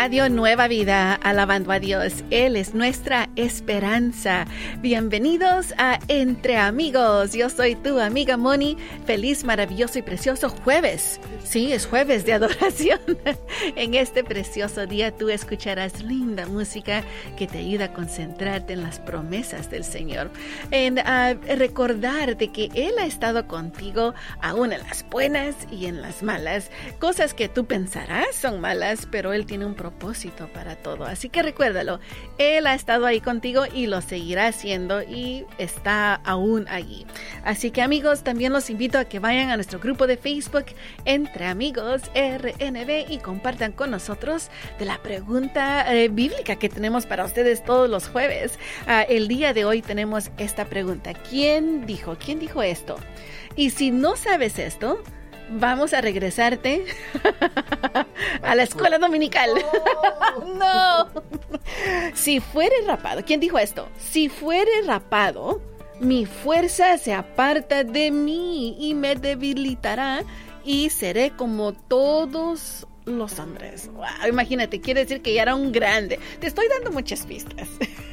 Radio Nueva Vida, alabando a Dios. Él es nuestra esperanza. Bienvenidos a Entre Amigos. Yo soy tu amiga Moni. Feliz, maravilloso y precioso jueves. Sí, es jueves de adoración. en este precioso día tú escucharás linda música que te ayuda a concentrarte en las promesas del Señor. En uh, recordarte que Él ha estado contigo aún en las buenas y en las malas. Cosas que tú pensarás son malas, pero Él tiene un para todo. Así que recuérdalo, Él ha estado ahí contigo y lo seguirá haciendo y está aún allí. Así que amigos, también los invito a que vayan a nuestro grupo de Facebook Entre Amigos RNB y compartan con nosotros de la pregunta eh, bíblica que tenemos para ustedes todos los jueves. Uh, el día de hoy tenemos esta pregunta. ¿Quién dijo? ¿Quién dijo esto? Y si no sabes esto, vamos a regresarte a la escuela dominical. no. Si fuere rapado, ¿quién dijo esto? Si fuere rapado, mi fuerza se aparta de mí y me debilitará y seré como todos los hombres. Wow, imagínate, quiere decir que ya era un grande. Te estoy dando muchas pistas.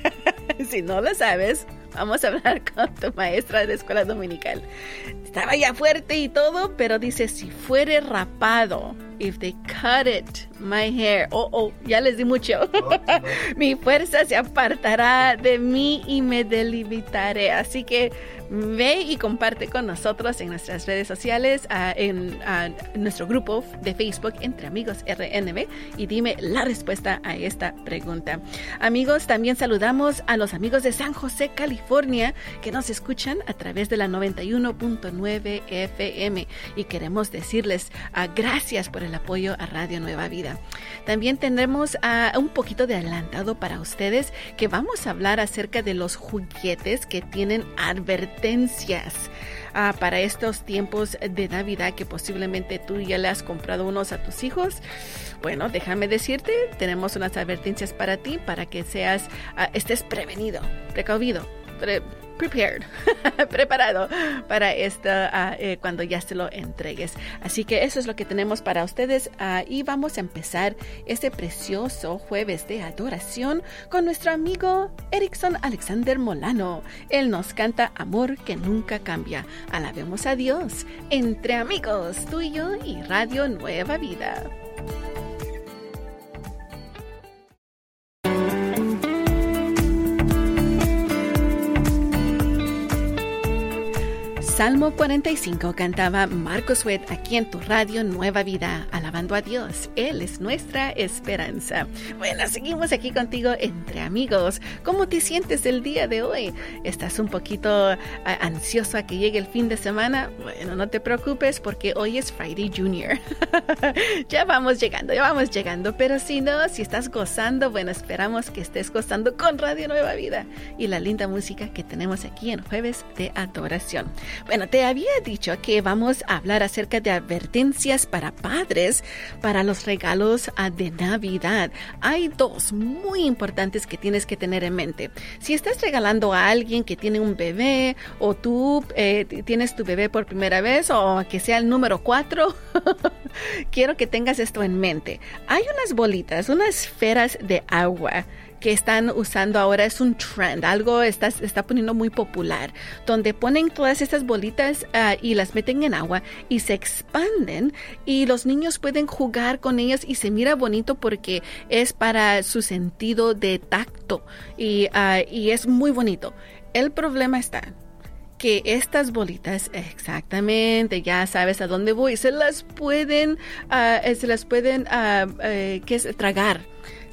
si no lo sabes, vamos a hablar con tu maestra de la escuela dominical. Estaba ya fuerte y todo, pero dice, si fuere rapado, if they cut it, my hair, oh, oh, ya les di mucho. Mi fuerza se apartará de mí y me delimitaré. Así que ve y comparte con nosotros en nuestras redes sociales, uh, en uh, nuestro grupo de Facebook Entre Amigos RNB y dime la respuesta a esta pregunta. Amigos, también saludamos a los amigos de San José, California, que nos escuchan a través de la 91.9 FM y queremos decirles uh, gracias por el apoyo a Radio Nueva Vida. También tendremos un poquito de adelantado para ustedes que vamos a hablar acerca de los juguetes que tienen advertencias. Uh, para estos tiempos de Navidad que posiblemente tú ya le has comprado unos a tus hijos. Bueno, déjame decirte, tenemos unas advertencias para ti para que seas, uh, estés prevenido, precavido. Pre prepared, preparado para esto uh, eh, cuando ya se lo entregues. Así que eso es lo que tenemos para ustedes uh, y vamos a empezar este precioso jueves de adoración con nuestro amigo Erickson Alexander Molano. Él nos canta Amor que nunca cambia. Alabemos a Dios entre amigos, tú y Radio Nueva Vida. Salmo 45 cantaba Marcos Witt aquí en tu radio Nueva Vida, alabando a Dios. Él es nuestra esperanza. Bueno, seguimos aquí contigo entre amigos. ¿Cómo te sientes el día de hoy? ¿Estás un poquito ansioso a que llegue el fin de semana? Bueno, no te preocupes porque hoy es Friday Junior. ya vamos llegando, ya vamos llegando. Pero si no, si estás gozando, bueno, esperamos que estés gozando con Radio Nueva Vida y la linda música que tenemos aquí en Jueves de Adoración. Bueno, te había dicho que vamos a hablar acerca de advertencias para padres para los regalos de Navidad. Hay dos muy importantes que tienes que tener en mente. Si estás regalando a alguien que tiene un bebé o tú eh, tienes tu bebé por primera vez o que sea el número cuatro, quiero que tengas esto en mente. Hay unas bolitas, unas esferas de agua que están usando ahora es un trend, algo está, está poniendo muy popular, donde ponen todas estas bolitas uh, y las meten en agua y se expanden y los niños pueden jugar con ellas y se mira bonito porque es para su sentido de tacto y, uh, y es muy bonito. El problema está que estas bolitas exactamente ya sabes a dónde voy se las pueden uh, se las pueden uh, uh, ¿qué es? tragar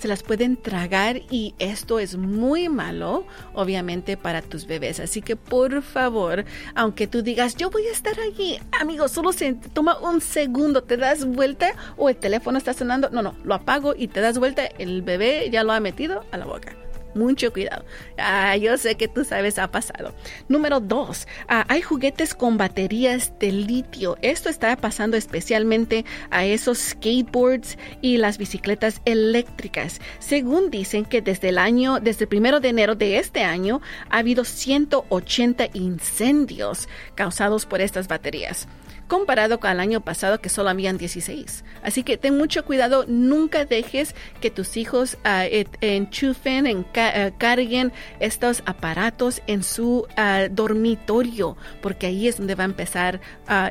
se las pueden tragar y esto es muy malo, obviamente, para tus bebés. Así que por favor, aunque tú digas, yo voy a estar allí, amigo, solo se toma un segundo, te das vuelta o el teléfono está sonando, no, no, lo apago y te das vuelta, el bebé ya lo ha metido a la boca mucho cuidado. Ah, yo sé que tú sabes, ha pasado. Número dos, ah, hay juguetes con baterías de litio. Esto está pasando especialmente a esos skateboards y las bicicletas eléctricas. Según dicen que desde el año, desde el primero de enero de este año, ha habido 180 incendios causados por estas baterías comparado con el año pasado que solo habían 16. Así que ten mucho cuidado, nunca dejes que tus hijos uh, enchufen, en, uh, carguen estos aparatos en su uh, dormitorio, porque ahí es donde va a empezar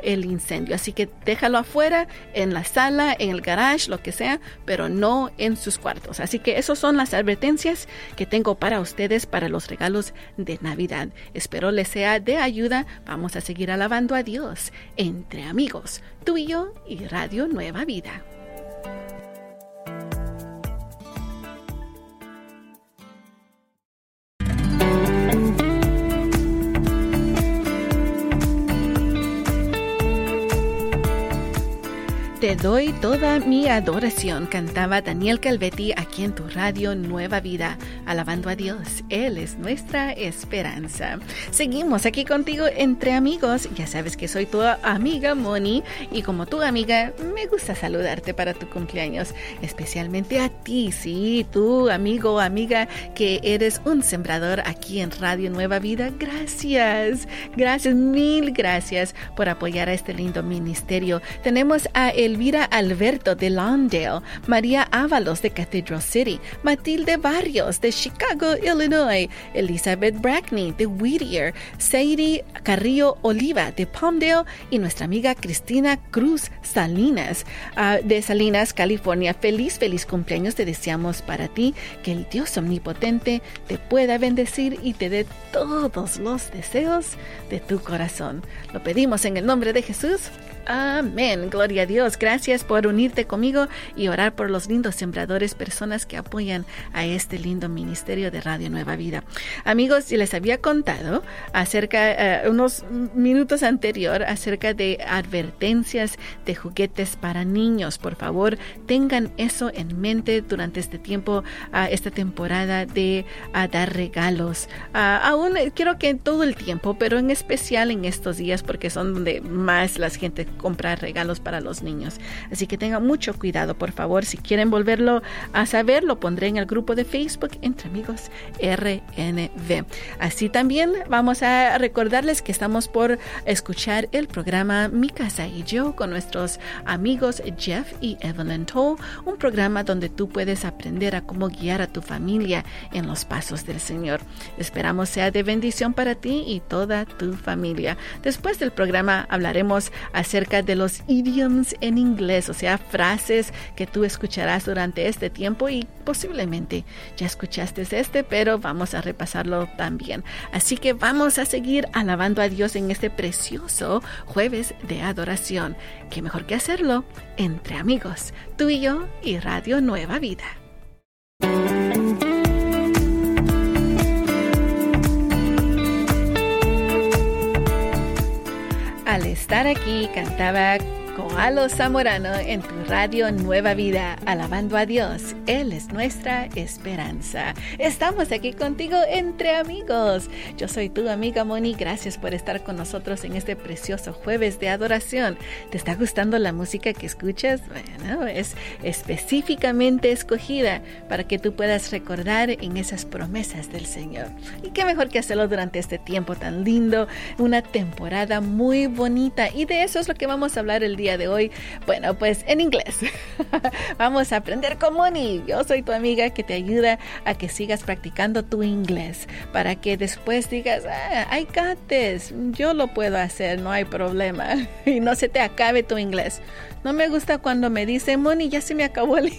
el incendio. Así que déjalo afuera, en la sala, en el garage, lo que sea, pero no en sus cuartos. Así que esas son las advertencias que tengo para ustedes para los regalos de Navidad. Espero les sea de ayuda. Vamos a seguir alabando a Dios en entre amigos, tú y yo y Radio Nueva Vida. Doy toda mi adoración, cantaba Daniel Calvetti aquí en tu radio Nueva Vida, alabando a Dios. Él es nuestra esperanza. Seguimos aquí contigo entre amigos. Ya sabes que soy tu amiga Moni y como tu amiga me gusta saludarte para tu cumpleaños, especialmente a ti, sí, tu amigo o amiga que eres un sembrador aquí en Radio Nueva Vida. Gracias, gracias, mil gracias por apoyar a este lindo ministerio. Tenemos a el Elvira Alberto de Lawndale, María Ábalos de Cathedral City, Matilde Barrios de Chicago, Illinois, Elizabeth Brackney de Whittier, Sadie Carrillo Oliva de Palmdale y nuestra amiga Cristina Cruz Salinas uh, de Salinas, California. Feliz, feliz cumpleaños te deseamos para ti. Que el Dios omnipotente te pueda bendecir y te dé todos los deseos de tu corazón. Lo pedimos en el nombre de Jesús. Amén. Gloria a Dios. Gracias por unirte conmigo y orar por los lindos sembradores, personas que apoyan a este lindo ministerio de Radio Nueva Vida. Amigos, les había contado acerca, eh, unos minutos anterior, acerca de advertencias de juguetes para niños. Por favor, tengan eso en mente durante este tiempo, uh, esta temporada de dar regalos. aún quiero que todo el tiempo, pero en especial en estos días, porque son donde más la gente comprar regalos para los niños. Así que tengan mucho cuidado, por favor. Si quieren volverlo a saber, lo pondré en el grupo de Facebook Entre Amigos RNV. Así también vamos a recordarles que estamos por escuchar el programa Mi Casa y Yo con nuestros amigos Jeff y Evelyn Toll, un programa donde tú puedes aprender a cómo guiar a tu familia en los pasos del Señor. Esperamos sea de bendición para ti y toda tu familia. Después del programa hablaremos acerca de los idioms en inglés, o sea, frases que tú escucharás durante este tiempo y posiblemente ya escuchaste este, pero vamos a repasarlo también. Así que vamos a seguir alabando a Dios en este precioso jueves de adoración. ¿Qué mejor que hacerlo entre amigos, tú y yo y Radio Nueva Vida? Estar aquí cantaba Koalo Zamorano en tu radio Nueva Vida, alabando a Dios. Él es nuestra esperanza. Estamos aquí contigo entre amigos. Yo soy tu amiga Moni. Gracias por estar con nosotros en este precioso jueves de adoración. ¿Te está gustando la música que escuchas? Bueno, es específicamente escogida para que tú puedas recordar en esas promesas del Señor. Y qué mejor que hacerlo durante este tiempo tan lindo, una temporada muy bonita. Y de eso es lo que vamos a hablar el día de hoy? Bueno, pues en inglés. Vamos a aprender con Moni. Yo soy tu amiga que te ayuda a que sigas practicando tu inglés para que después digas, ah, I. Yo lo puedo hacer, no hay problema. Y no se te acabe tu inglés. No me gusta cuando me dice, Moni, ya se me acabó el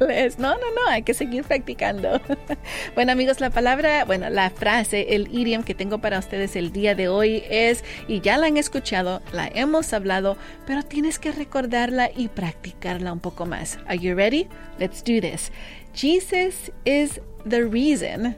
No, no, no, hay que seguir practicando. Bueno amigos, la palabra, bueno, la frase, el idiom que tengo para ustedes el día de hoy es, y ya la han escuchado, la hemos hablado, pero tienes que recordarla y practicarla un poco más. Are you ready? Let's do this. Jesus is the reason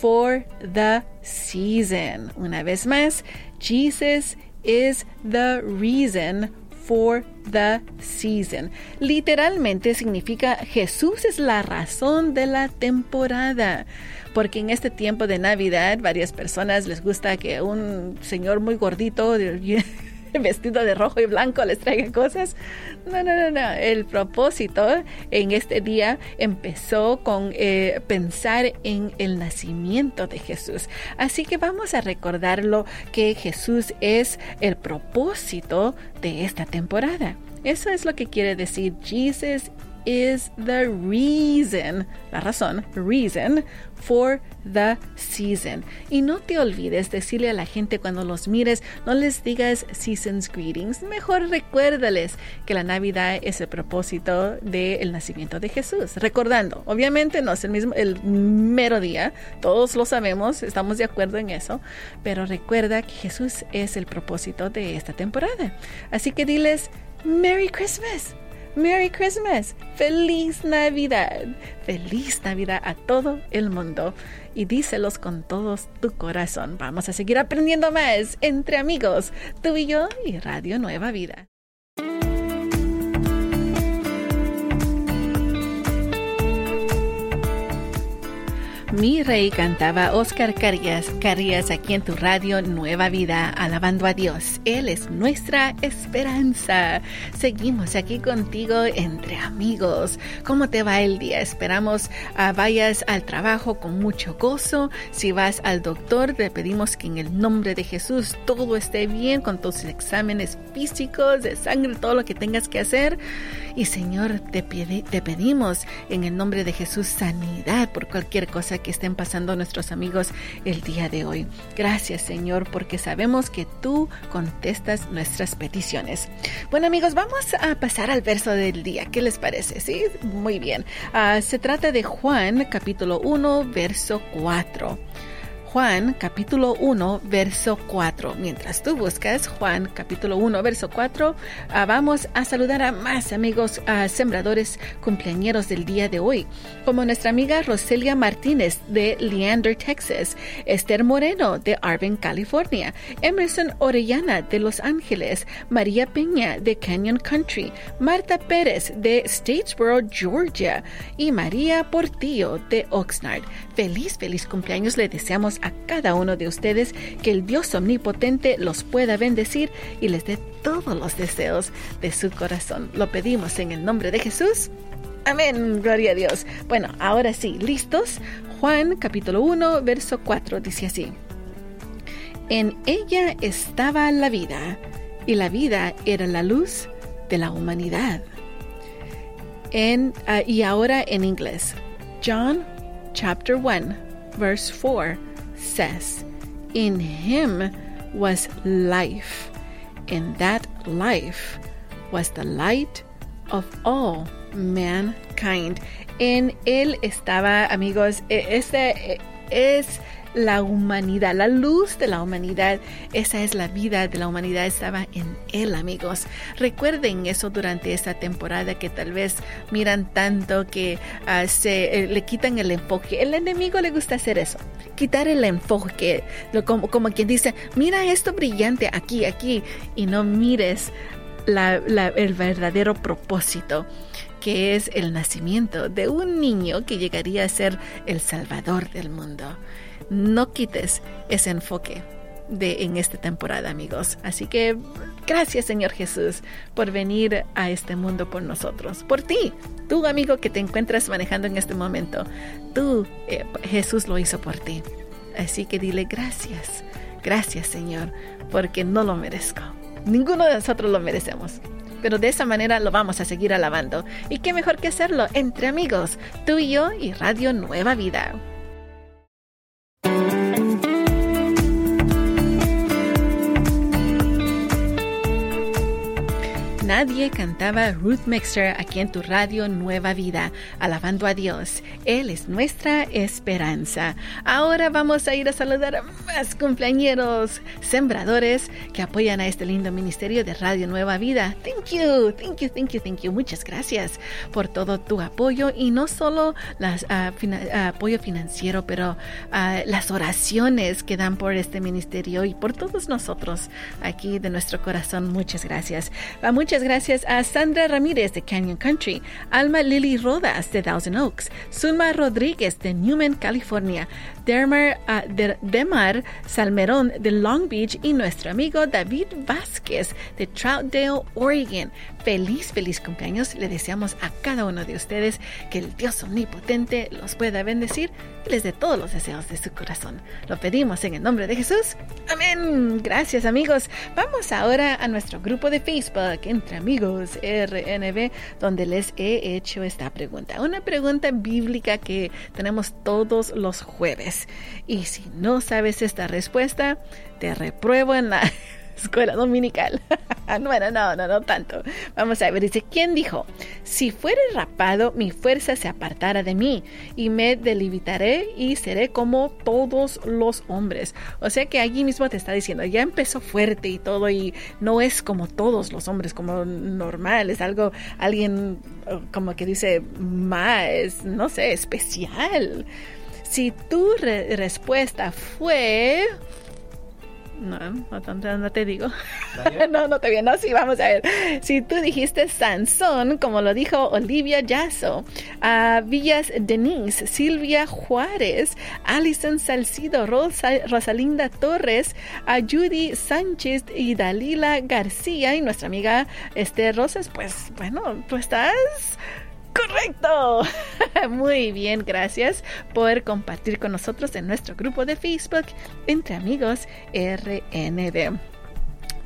for the season. Una vez más, Jesus is the reason for the season. Literalmente significa Jesús es la razón de la temporada. Porque en este tiempo de Navidad, varias personas les gusta que un señor muy gordito vestido de rojo y blanco les traiga cosas. No, no, no, no. El propósito en este día empezó con eh, pensar en el nacimiento de Jesús. Así que vamos a recordarlo que Jesús es el propósito de esta temporada. Eso es lo que quiere decir Jesus is the reason, la razón, reason for the season. Y no te olvides decirle a la gente cuando los mires, no les digas season's greetings, mejor recuérdales que la Navidad es el propósito del nacimiento de Jesús. Recordando, obviamente no es el mismo, el mero día, todos lo sabemos, estamos de acuerdo en eso, pero recuerda que Jesús es el propósito de esta temporada. Así que diles, Merry Christmas. Merry Christmas, feliz Navidad, feliz Navidad a todo el mundo y díselos con todo tu corazón. Vamos a seguir aprendiendo más entre amigos, tú y yo y Radio Nueva Vida. Mi rey cantaba Oscar Carías, Carías aquí en tu radio Nueva Vida, alabando a Dios. Él es nuestra esperanza. Seguimos aquí contigo entre amigos. ¿Cómo te va el día? Esperamos uh, vayas al trabajo con mucho gozo. Si vas al doctor, te pedimos que en el nombre de Jesús todo esté bien con tus exámenes físicos, de sangre, todo lo que tengas que hacer. Y Señor, te, pedimos en el nombre de Jesús sanidad por cualquier cosa que estén pasando nuestros amigos el día de hoy. Gracias Señor porque sabemos que tú contestas nuestras peticiones. Bueno amigos, vamos a pasar al verso del día. ¿Qué les parece? Sí, muy bien. Uh, se trata de Juan capítulo 1, verso 4. Juan capítulo 1, verso 4. Mientras tú buscas Juan capítulo 1, verso 4, ah, vamos a saludar a más amigos uh, sembradores cumpleañeros del día de hoy, como nuestra amiga Roselia Martínez de Leander, Texas, Esther Moreno de Arvin, California, Emerson Orellana de Los Ángeles, María Peña de Canyon Country, Marta Pérez de Statesboro, Georgia y María Portillo de Oxnard. Feliz, feliz cumpleaños le deseamos a cada uno de ustedes que el Dios omnipotente los pueda bendecir y les dé todos los deseos de su corazón. Lo pedimos en el nombre de Jesús. Amén, gloria a Dios. Bueno, ahora sí, listos. Juan capítulo 1, verso 4 dice así. En ella estaba la vida, y la vida era la luz de la humanidad. En, uh, y ahora en inglés. John chapter 1, verse 4 says, In him was life, and that life was the light of all mankind. En él estaba, amigos, este es la humanidad, la luz de la humanidad. Esa es la vida de la humanidad, estaba en Él, amigos. Recuerden eso durante esta temporada que tal vez miran tanto que uh, se eh, le quitan el enfoque. El enemigo le gusta hacer eso, quitar el enfoque, lo, como, como quien dice, mira esto brillante aquí, aquí, y no mires el verdadero propósito que es el nacimiento de un niño que llegaría a ser el salvador del mundo no quites ese enfoque de en esta temporada, amigos. Así que gracias, Señor Jesús, por venir a este mundo por nosotros, por ti, tú, amigo que te encuentras manejando en este momento. Tú, eh, Jesús lo hizo por ti. Así que dile gracias, gracias, Señor, porque no lo merezco. Ninguno de nosotros lo merecemos. Pero de esa manera lo vamos a seguir alabando. Y qué mejor que hacerlo entre amigos, tú y yo y Radio Nueva Vida. Nadie cantaba Ruth Mixer aquí en tu radio Nueva Vida, alabando a Dios. Él es nuestra esperanza. Ahora vamos a ir a saludar a más cumpleañeros, sembradores que apoyan a este lindo ministerio de Radio Nueva Vida. Thank you, thank you, thank you, thank you. Muchas gracias por todo tu apoyo y no solo las, uh, apoyo financiero, pero uh, las oraciones que dan por este ministerio y por todos nosotros aquí de nuestro corazón. Muchas gracias. Uh, gracias a Sandra Ramírez de Canyon Country, Alma Lily Rodas de Thousand Oaks, Zulma Rodríguez de Newman, California, Dermar, Demar Salmerón de Long Beach y nuestro amigo David Vázquez de Troutdale, Oregon. Feliz, feliz cumpleaños. Le deseamos a cada uno de ustedes que el Dios omnipotente los pueda bendecir y les dé todos los deseos de su corazón. Lo pedimos en el nombre de Jesús. Amén. Gracias amigos. Vamos ahora a nuestro grupo de Facebook entre amigos RNB donde les he hecho esta pregunta. Una pregunta bíblica que tenemos todos los jueves. Y si no sabes esta respuesta, te repruebo en la escuela dominical. bueno, no, no, no tanto. Vamos a ver, dice, ¿quién dijo? Si fuere rapado, mi fuerza se apartará de mí y me delimitaré y seré como todos los hombres. O sea que allí mismo te está diciendo, ya empezó fuerte y todo y no es como todos los hombres, como normal, es algo, alguien uh, como que dice más, no sé, especial. Si tu respuesta fue no, no, no te digo. no, no te viene. No, sí, vamos a ver. Si tú dijiste Sansón, como lo dijo Olivia Yasso, a Villas Denise, Silvia Juárez, Alison Salcido, Rosalinda Torres, a Judy Sánchez y Dalila García y nuestra amiga Esther Rosas, pues bueno, tú estás Correcto. Muy bien, gracias por compartir con nosotros en nuestro grupo de Facebook Entre Amigos RNB.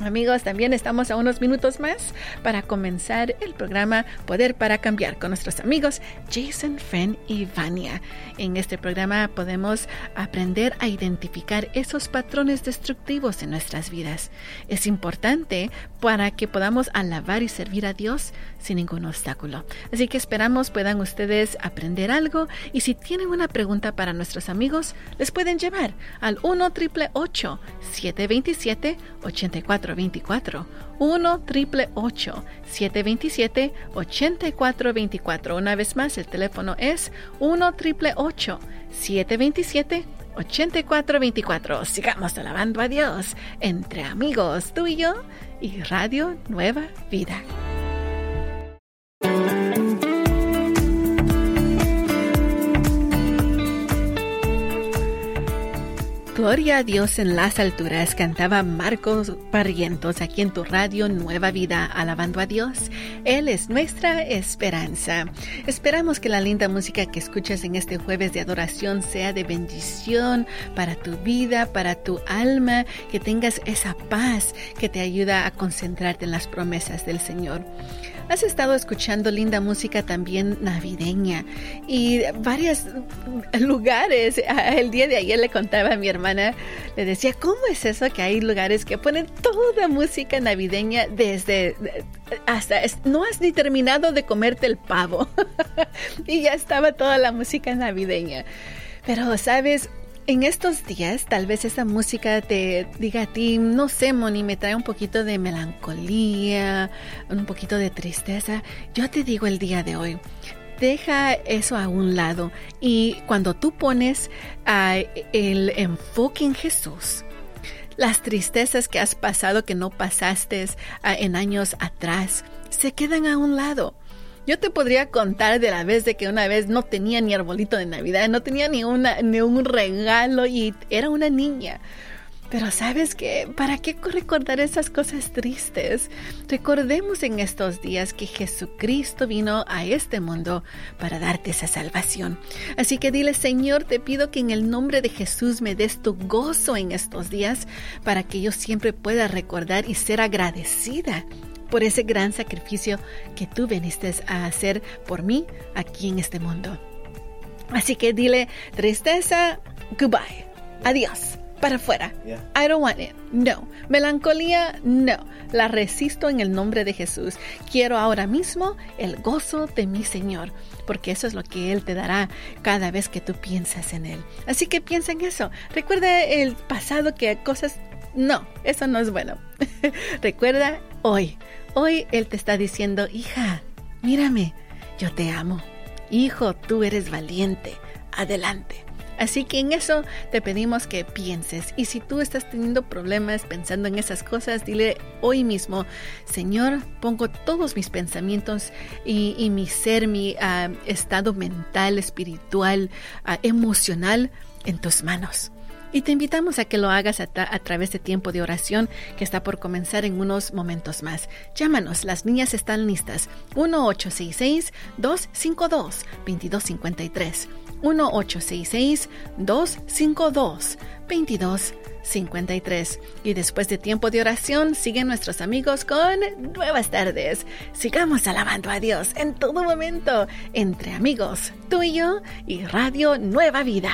Amigos, también estamos a unos minutos más para comenzar el programa Poder para Cambiar con nuestros amigos Jason, Fren y Vania. En este programa podemos aprender a identificar esos patrones destructivos en nuestras vidas. Es importante para que podamos alabar y servir a Dios sin ningún obstáculo. Así que esperamos puedan ustedes aprender algo y si tienen una pregunta para nuestros amigos, les pueden llevar al 1 727 8424 1 727 8424 Una vez más, el teléfono es 1 727 8424 Sigamos alabando a Dios entre amigos, tú y yo y Radio Nueva Vida. Gloria a Dios en las alturas, cantaba Marcos Barrientos aquí en tu radio Nueva Vida, alabando a Dios. Él es nuestra esperanza. Esperamos que la linda música que escuchas en este jueves de adoración sea de bendición para tu vida, para tu alma, que tengas esa paz que te ayuda a concentrarte en las promesas del Señor. Has estado escuchando linda música también navideña y varios lugares. El día de ayer le contaba a mi hermana, le decía, ¿cómo es eso que hay lugares que ponen toda música navideña desde hasta no has ni terminado de comerte el pavo y ya estaba toda la música navideña. Pero, ¿sabes? En estos días, tal vez esa música te diga a ti, no sé, Moni, me trae un poquito de melancolía, un poquito de tristeza. Yo te digo el día de hoy, deja eso a un lado y cuando tú pones el enfoque en Jesús, las tristezas que has pasado que no pasaste uh, en años atrás, se quedan a un lado. Yo te podría contar de la vez de que una vez no tenía ni arbolito de Navidad, no tenía ni, una, ni un regalo y era una niña. Pero sabes que, ¿para qué recordar esas cosas tristes? Recordemos en estos días que Jesucristo vino a este mundo para darte esa salvación. Así que dile, Señor, te pido que en el nombre de Jesús me des tu gozo en estos días para que yo siempre pueda recordar y ser agradecida por ese gran sacrificio que tú viniste a hacer por mí aquí en este mundo. Así que dile tristeza, goodbye, adiós. para afuera. I don't want it. No. Melancolía, no. La resisto en el nombre de Jesús. Quiero ahora mismo el gozo de mi Señor, porque eso es lo que Él te dará cada vez que tú piensas en Él. Así que piensa en eso. Recuerda el pasado que cosas... No, eso no es bueno. Recuerda hoy. Hoy Él te está diciendo, hija, mírame, yo te amo. Hijo, tú eres valiente. Adelante. Así que en eso te pedimos que pienses. Y si tú estás teniendo problemas pensando en esas cosas, dile hoy mismo, Señor, pongo todos mis pensamientos y, mi ser, mi ah, estado mental, espiritual, ah, emocional en tus manos. Y te invitamos a que lo hagas a, través de tiempo de oración que está por comenzar en unos momentos más. Llámanos, las niñas están listas. 1-866-252-2253. 1-866-252-2253. Y después de tiempo de oración, siguen nuestros amigos con Nuevas Tardes. Sigamos alabando a Dios en todo momento, entre amigos, tú y yo y Radio Nueva Vida.